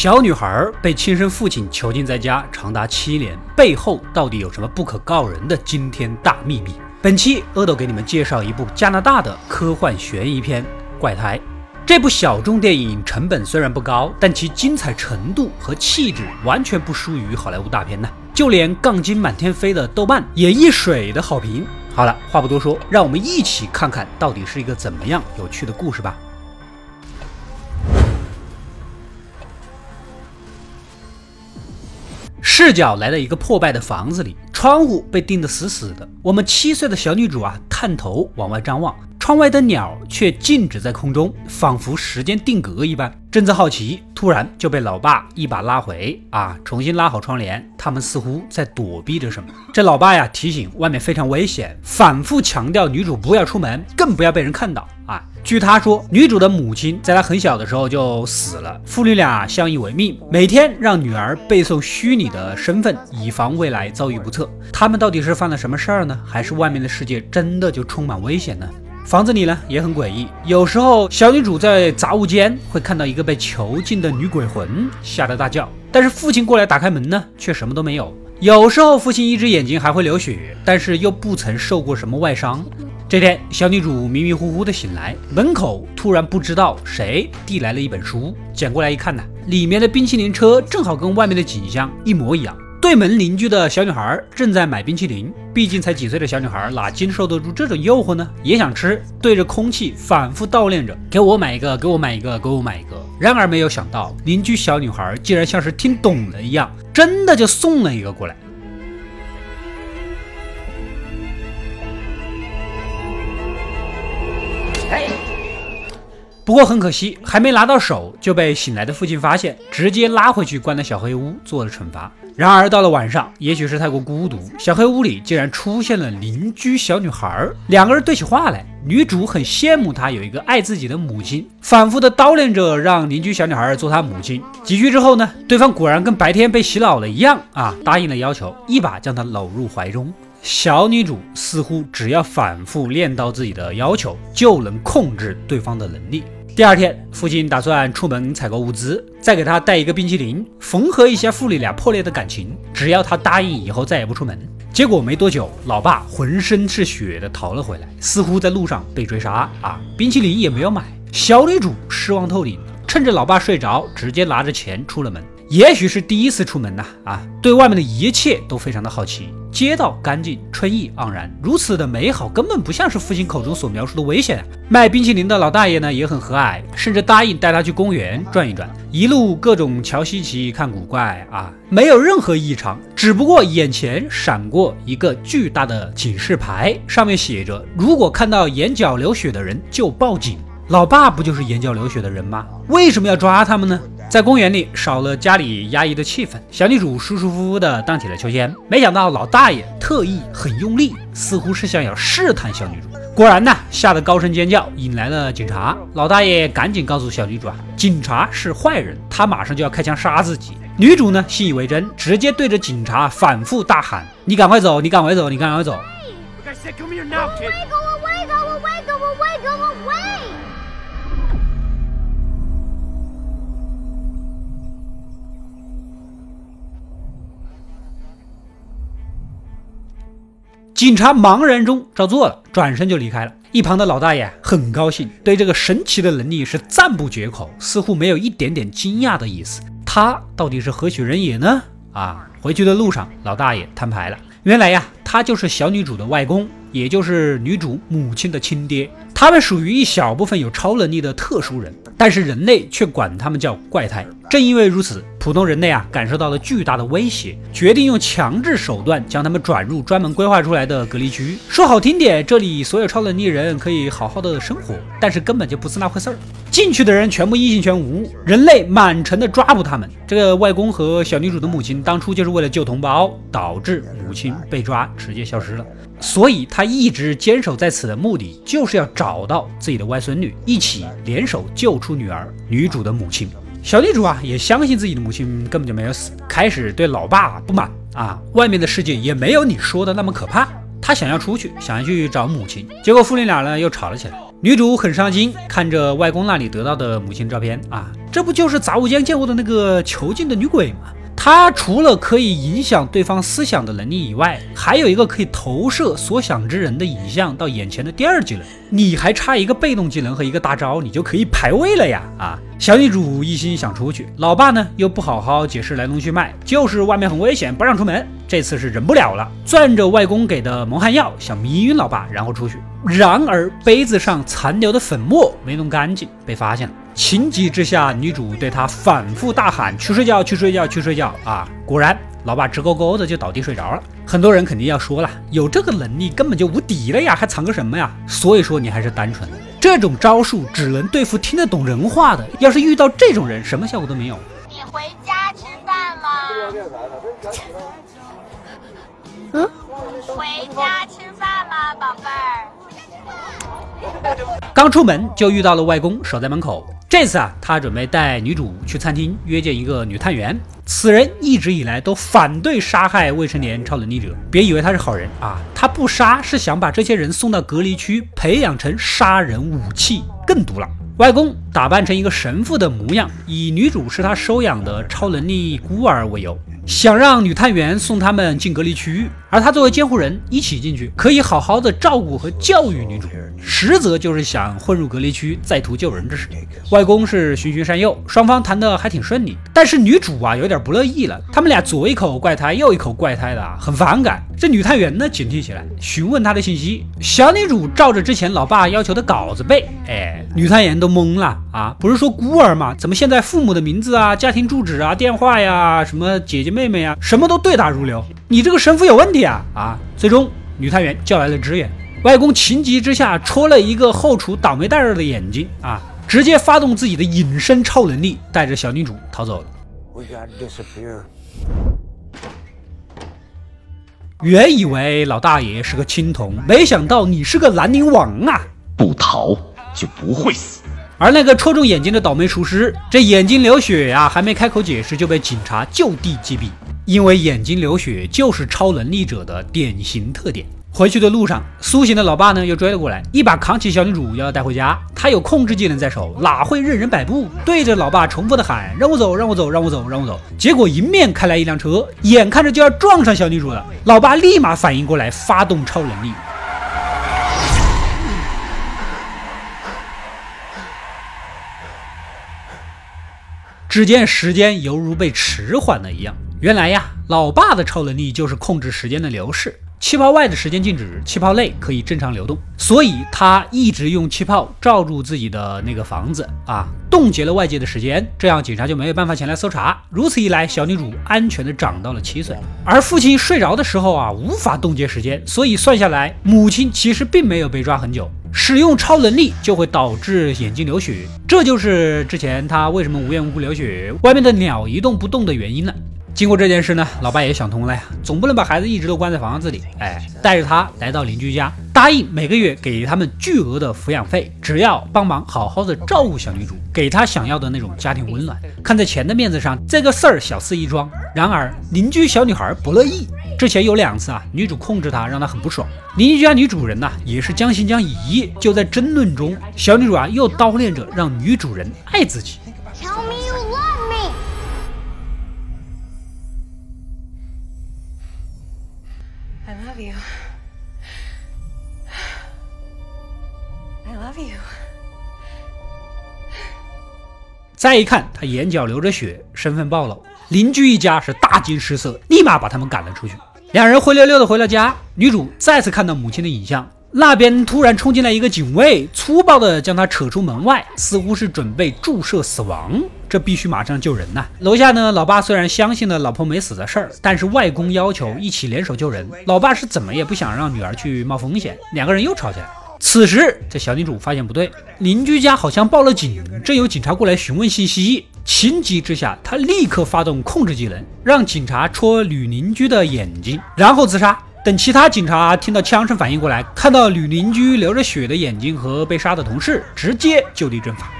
小女孩被亲生父亲囚禁在家长达七年，背后到底有什么不可告人的惊天大秘密？本期阿斗给你们介绍一部加拿大的科幻悬疑片《怪胎》。这部小众电影成本虽然不高，但其精彩程度和气质完全不输于好莱坞大片呢。就连杠精满天飞的豆瓣也一水的好评。好了，话不多说，让我们一起看看到底是一个怎么样有趣的故事吧。赤脚来到一个破败的房子里，窗户被钉得死死的。我们七岁的小女主啊，探头往外张望。窗外的鸟却静止在空中，仿佛时间定格一般。正在好奇，突然就被老爸一把拉回啊，重新拉好窗帘。他们似乎在躲避着什么。这老爸呀，提醒外面非常危险，反复强调女主不要出门，更不要被人看到啊。据他说，女主的母亲在她很小的时候就死了，父女俩相依为命，每天让女儿背诵虚拟的身份，以防未来遭遇不测。他们到底是犯了什么事儿呢？还是外面的世界真的就充满危险呢？房子里呢也很诡异，有时候小女主在杂物间会看到一个被囚禁的女鬼魂，吓得大叫。但是父亲过来打开门呢，却什么都没有。有时候父亲一只眼睛还会流血，但是又不曾受过什么外伤。这天，小女主迷迷糊糊的醒来，门口突然不知道谁递来了一本书，捡过来一看呢，里面的冰淇淋车正好跟外面的景象一模一样。对门邻居的小女孩正在买冰淇淋，毕竟才几岁的小女孩哪经受得住这种诱惑呢？也想吃，对着空气反复悼念着：“给我买一个，给我买一个，给我买一个。”然而没有想到，邻居小女孩竟然像是听懂了一样，真的就送了一个过来。不过很可惜，还没拿到手就被醒来的父亲发现，直接拉回去关在小黑屋做了惩罚。然而到了晚上，也许是太过孤独，小黑屋里竟然出现了邻居小女孩，两个人对起话来。女主很羡慕她有一个爱自己的母亲，反复的叨念着让邻居小女孩做她母亲。几句之后呢，对方果然跟白天被洗脑了一样啊，答应了要求，一把将她搂入怀中。小女主似乎只要反复练到自己的要求，就能控制对方的能力。第二天，父亲打算出门采购物资，再给她带一个冰淇淋，缝合一下父女俩破裂的感情。只要她答应以后再也不出门。结果没多久，老爸浑身是血的逃了回来，似乎在路上被追杀啊！冰淇淋也没有买。小女主失望透顶，趁着老爸睡着，直接拿着钱出了门。也许是第一次出门呐，啊，对外面的一切都非常的好奇。街道干净，春意盎然，如此的美好，根本不像是父亲口中所描述的危险啊！卖冰淇淋的老大爷呢，也很和蔼，甚至答应带他去公园转一转，一路各种瞧稀奇、看古怪啊，没有任何异常，只不过眼前闪过一个巨大的警示牌，上面写着：如果看到眼角流血的人就报警。老爸不就是眼角流血的人吗？为什么要抓他们呢？在公园里少了家里压抑的气氛，小女主舒舒服服的荡起了秋千。没想到老大爷特意很用力，似乎是想要试探小女主。果然呢，吓得高声尖叫，引来了警察。老大爷赶紧告诉小女主啊，警察是坏人，他马上就要开枪杀自己。女主呢信以为真，直接对着警察反复大喊：“你赶快走，你赶快走，你赶快走。”警察茫然中照做了，转身就离开了。一旁的老大爷很高兴，对这个神奇的能力是赞不绝口，似乎没有一点点惊讶的意思。他到底是何许人也呢？啊，回去的路上，老大爷摊牌了。原来呀，他就是小女主的外公，也就是女主母亲的亲爹。他们属于一小部分有超能力的特殊人，但是人类却管他们叫怪胎。正因为如此。普通人类啊，感受到了巨大的威胁，决定用强制手段将他们转入专门规划出来的隔离区。说好听点，这里所有超能力人可以好好的生活，但是根本就不是那回事儿。进去的人全部异性全无，人类满城的抓捕他们。这个外公和小女主的母亲当初就是为了救同胞，导致母亲被抓，直接消失了。所以他一直坚守在此的目的，就是要找到自己的外孙女，一起联手救出女儿，女主的母亲。小女主啊，也相信自己的母亲根本就没有死，开始对老爸不满啊。外面的世界也没有你说的那么可怕，她想要出去，想要去找母亲，结果父女俩呢又吵了起来。女主很伤心，看着外公那里得到的母亲照片啊，这不就是杂物间见过的那个囚禁的女鬼吗？她除了可以影响对方思想的能力以外，还有一个可以投射所想之人的影像到眼前的第二技能。你还差一个被动技能和一个大招，你就可以排位了呀！啊，小女主一心想出去，老爸呢又不好好解释来龙去脉，就是外面很危险，不让出门。这次是忍不了了，攥着外公给的蒙汗药，想迷晕老爸，然后出去。然而杯子上残留的粉末没弄干净，被发现了。情急之下，女主对他反复大喊：“去睡觉，去睡觉，去睡觉！”啊，果然，老爸直勾勾的就倒地睡着了。很多人肯定要说了，有这个能力根本就无敌了呀，还藏个什么呀？所以说你还是单纯的。这种招数只能对付听得懂人话的，要是遇到这种人，什么效果都没有。你回家吃饭吗？嗯，回家吃饭吗，宝贝儿？刚出门就遇到了外公守在门口。这次啊，他准备带女主去餐厅约见一个女探员。此人一直以来都反对杀害未成年超能力者，别以为他是好人啊，他不杀是想把这些人送到隔离区，培养成杀人武器，更毒了。外公打扮成一个神父的模样，以女主是他收养的超能力孤儿为由。想让女探员送他们进隔离区域，而他作为监护人一起进去，可以好好的照顾和教育女主。实则就是想混入隔离区，再图救人之事。外公是循循善诱，双方谈得还挺顺利。但是女主啊，有点不乐意了。他们俩左一口怪胎，右一口怪胎的，很反感。这女探员呢，警惕起来，询问他的信息。小女主照着之前老爸要求的稿子背。哎，女探员都懵了啊！不是说孤儿吗？怎么现在父母的名字啊、家庭住址啊、电话呀、什么姐姐妹妹啊，什么都对答如流？你这个神父有问题啊！啊！最终女探员叫来了支援。外公情急之下戳了一个后厨倒霉蛋儿的眼睛啊，直接发动自己的隐身超能力，带着小女主逃走了。原以为老大爷是个青铜，没想到你是个兰陵王啊！不逃就不会死。而那个戳中眼睛的倒霉厨师，这眼睛流血呀，还没开口解释就被警察就地击毙，因为眼睛流血就是超能力者的典型特点。回去的路上，苏醒的老爸呢又追了过来，一把扛起小女主，要带回家。他有控制技能在手，哪会任人摆布？对着老爸重复的喊：“让我走，让我走，让我走，让我走。”结果迎面开来一辆车，眼看着就要撞上小女主了。老爸立马反应过来，发动超能力。只见时间犹如被迟缓了一样。原来呀，老爸的超能力就是控制时间的流逝。气泡外的时间静止，气泡内可以正常流动，所以他一直用气泡罩住自己的那个房子啊，冻结了外界的时间，这样警察就没有办法前来搜查。如此一来，小女主安全的长到了七岁，而父亲睡着的时候啊，无法冻结时间，所以算下来，母亲其实并没有被抓很久。使用超能力就会导致眼睛流血，这就是之前他为什么无缘无故流血，外面的鸟一动不动的原因了。经过这件事呢，老爸也想通了呀，总不能把孩子一直都关在房子里，哎，带着他来到邻居家，答应每个月给他们巨额的抚养费，只要帮忙好好的照顾小女主，给她想要的那种家庭温暖。看在钱的面子上，这个事儿小事一桩。然而邻居小女孩不乐意，之前有两次啊，女主控制他，让他很不爽。邻居家女主人呢，也是将信将疑，就在争论中，小女主啊又叨念着让女主人爱自己。Tell me you love me. 再一看，他眼角流着血，身份暴露，邻居一家是大惊失色，立马把他们赶了出去。两人灰溜溜的回了家，女主再次看到母亲的影像，那边突然冲进来一个警卫，粗暴的将她扯出门外，似乎是准备注射死亡。这必须马上救人呐！楼下呢，老爸虽然相信了老婆没死的事儿，但是外公要求一起联手救人，老爸是怎么也不想让女儿去冒风险，两个人又吵起来。此时，这小女主发现不对，邻居家好像报了警，正有警察过来询问信息。情急之下，他立刻发动控制技能，让警察戳女邻居的眼睛，然后自杀。等其他警察听到枪声反应过来，看到女邻居流着血的眼睛和被杀的同事，直接就地正法。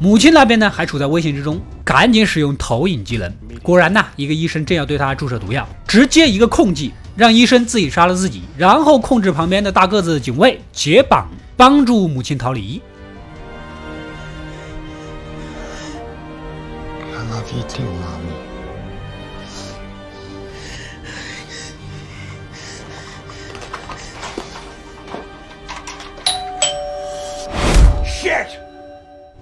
母亲那边呢，还处在危险之中，赶紧使用投影技能。果然呐，一个医生正要对他注射毒药，直接一个控技。让医生自己杀了自己，然后控制旁边的大个子警卫解绑，帮助母亲逃离。I love you too, mommy.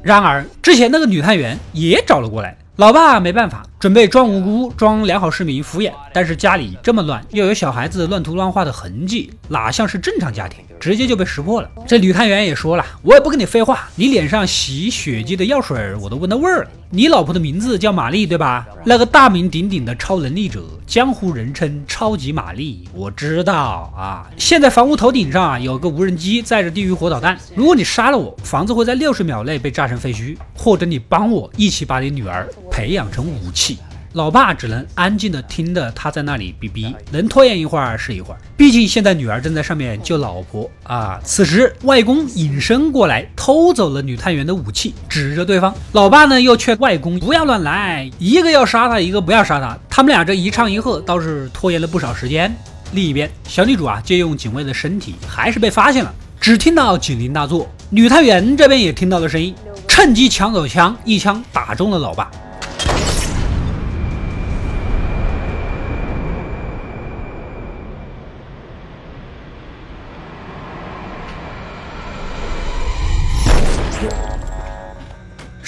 然而，之前那个女探员也找了过来。老爸没办法，准备装无辜、装良好市民敷衍，但是家里这么乱，又有小孩子乱涂乱画的痕迹，哪像是正常家庭？直接就被识破了。这女探员也说了，我也不跟你废话，你脸上洗血迹的药水我都闻到味儿了。你老婆的名字叫玛丽对吧？那个大名鼎鼎的超能力者，江湖人称超级玛丽，我知道啊。现在房屋头顶上啊有个无人机载着地狱火导弹，如果你杀了我，房子会在六十秒内被炸成废墟，或者你帮我一起把你女儿培养成武器。老爸只能安静的听着他在那里逼逼，能拖延一会儿是一会儿。毕竟现在女儿正在上面救老婆啊。此时外公隐身过来，偷走了女探员的武器，指着对方。老爸呢又劝外公不要乱来，一个要杀他，一个不要杀他。他们俩这一唱一和，倒是拖延了不少时间。另一边，小女主啊借用警卫的身体，还是被发现了。只听到警铃大作，女探员这边也听到了声音，趁机抢走枪，一枪打中了老爸。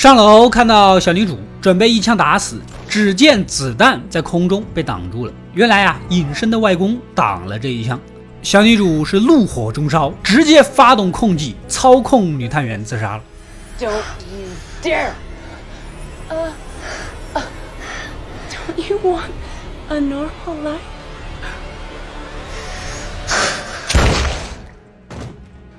上楼看到小女主准备一枪打死，只见子弹在空中被挡住了。原来啊，隐身的外公挡了这一枪。小女主是怒火中烧，直接发动控技，操控女探员自杀了。Don't you dare! Uh, uh, don't you want a normal life?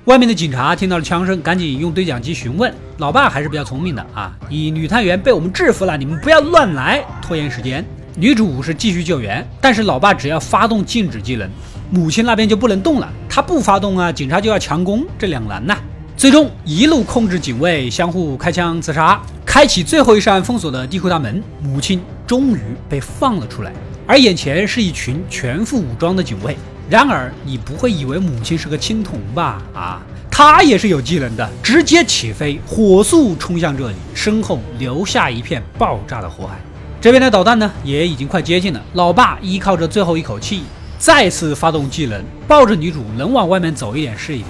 外面的警察听到了枪声，赶紧用对讲机询问。老爸还是比较聪明的啊，以女探员被我们制服了，你们不要乱来，拖延时间。女主是继续救援，但是老爸只要发动静止技能，母亲那边就不能动了。他不发动啊，警察就要强攻，这两难呐。最终一路控制警卫，相互开枪自杀，开启最后一扇封锁的地库大门，母亲终于被放了出来。而眼前是一群全副武装的警卫。然而，你不会以为母亲是个青铜吧？啊，她也是有技能的，直接起飞，火速冲向这里，身后留下一片爆炸的火海。这边的导弹呢，也已经快接近了。老爸依靠着最后一口气，再次发动技能，抱着女主，能往外面走一点是一点。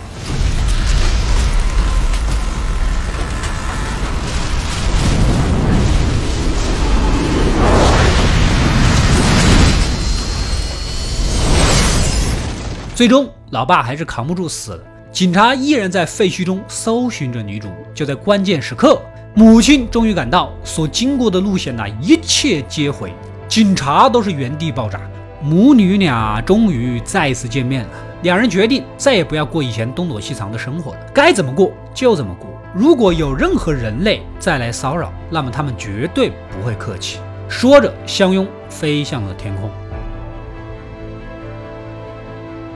最终，老爸还是扛不住死了。警察依然在废墟中搜寻着女主。就在关键时刻，母亲终于赶到，所经过的路线呢，一切皆毁。警察都是原地爆炸。母女俩终于再次见面了。两人决定再也不要过以前东躲西藏的生活了，该怎么过就怎么过。如果有任何人类再来骚扰，那么他们绝对不会客气。说着，相拥飞向了天空。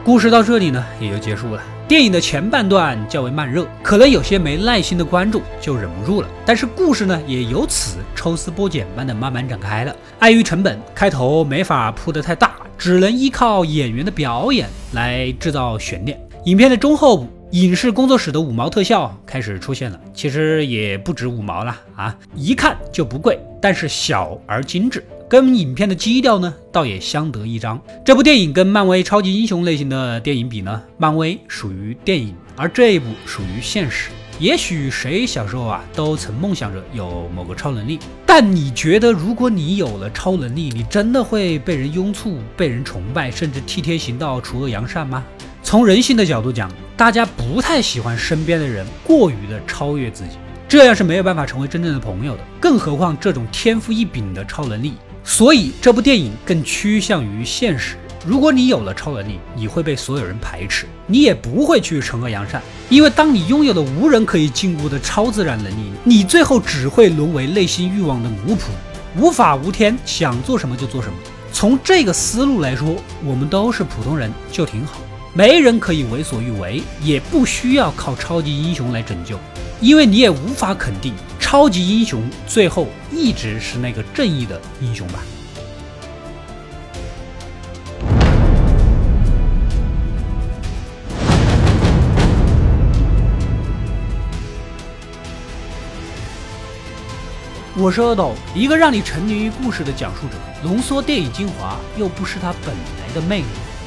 故事到这里呢，也就结束了。电影的前半段较为慢热，可能有些没耐心的观众就忍不住了。但是故事呢，也由此抽丝剥茧般的慢慢展开了。碍于成本，开头没法铺得太大，只能依靠演员的表演来制造悬念。影片的中后部，影视工作室的五毛特效开始出现了，其实也不止五毛了啊，一看就不贵，但是小而精致。跟影片的基调呢，倒也相得益彰。这部电影跟漫威超级英雄类型的电影比呢，漫威属于电影，而这一部属于现实。也许谁小时候啊，都曾梦想着有某个超能力，但你觉得，如果你有了超能力，你真的会被人拥簇、被人崇拜，甚至替天行道、除恶扬善吗？从人性的角度讲，大家不太喜欢身边的人过于的超越自己，这样是没有办法成为真正的朋友的。更何况这种天赋异禀的超能力。所以这部电影更趋向于现实。如果你有了超能力，你会被所有人排斥，你也不会去惩恶扬善，因为当你拥有了无人可以禁锢的超自然能力，你最后只会沦为内心欲望的奴仆，无法无天，想做什么就做什么。从这个思路来说，我们都是普通人就挺好，没人可以为所欲为，也不需要靠超级英雄来拯救，因为你也无法肯定。超级英雄最后一直是那个正义的英雄吧。我是阿斗一个让你沉迷于故事的讲述者浓缩电影精华又不失它本来的魅力。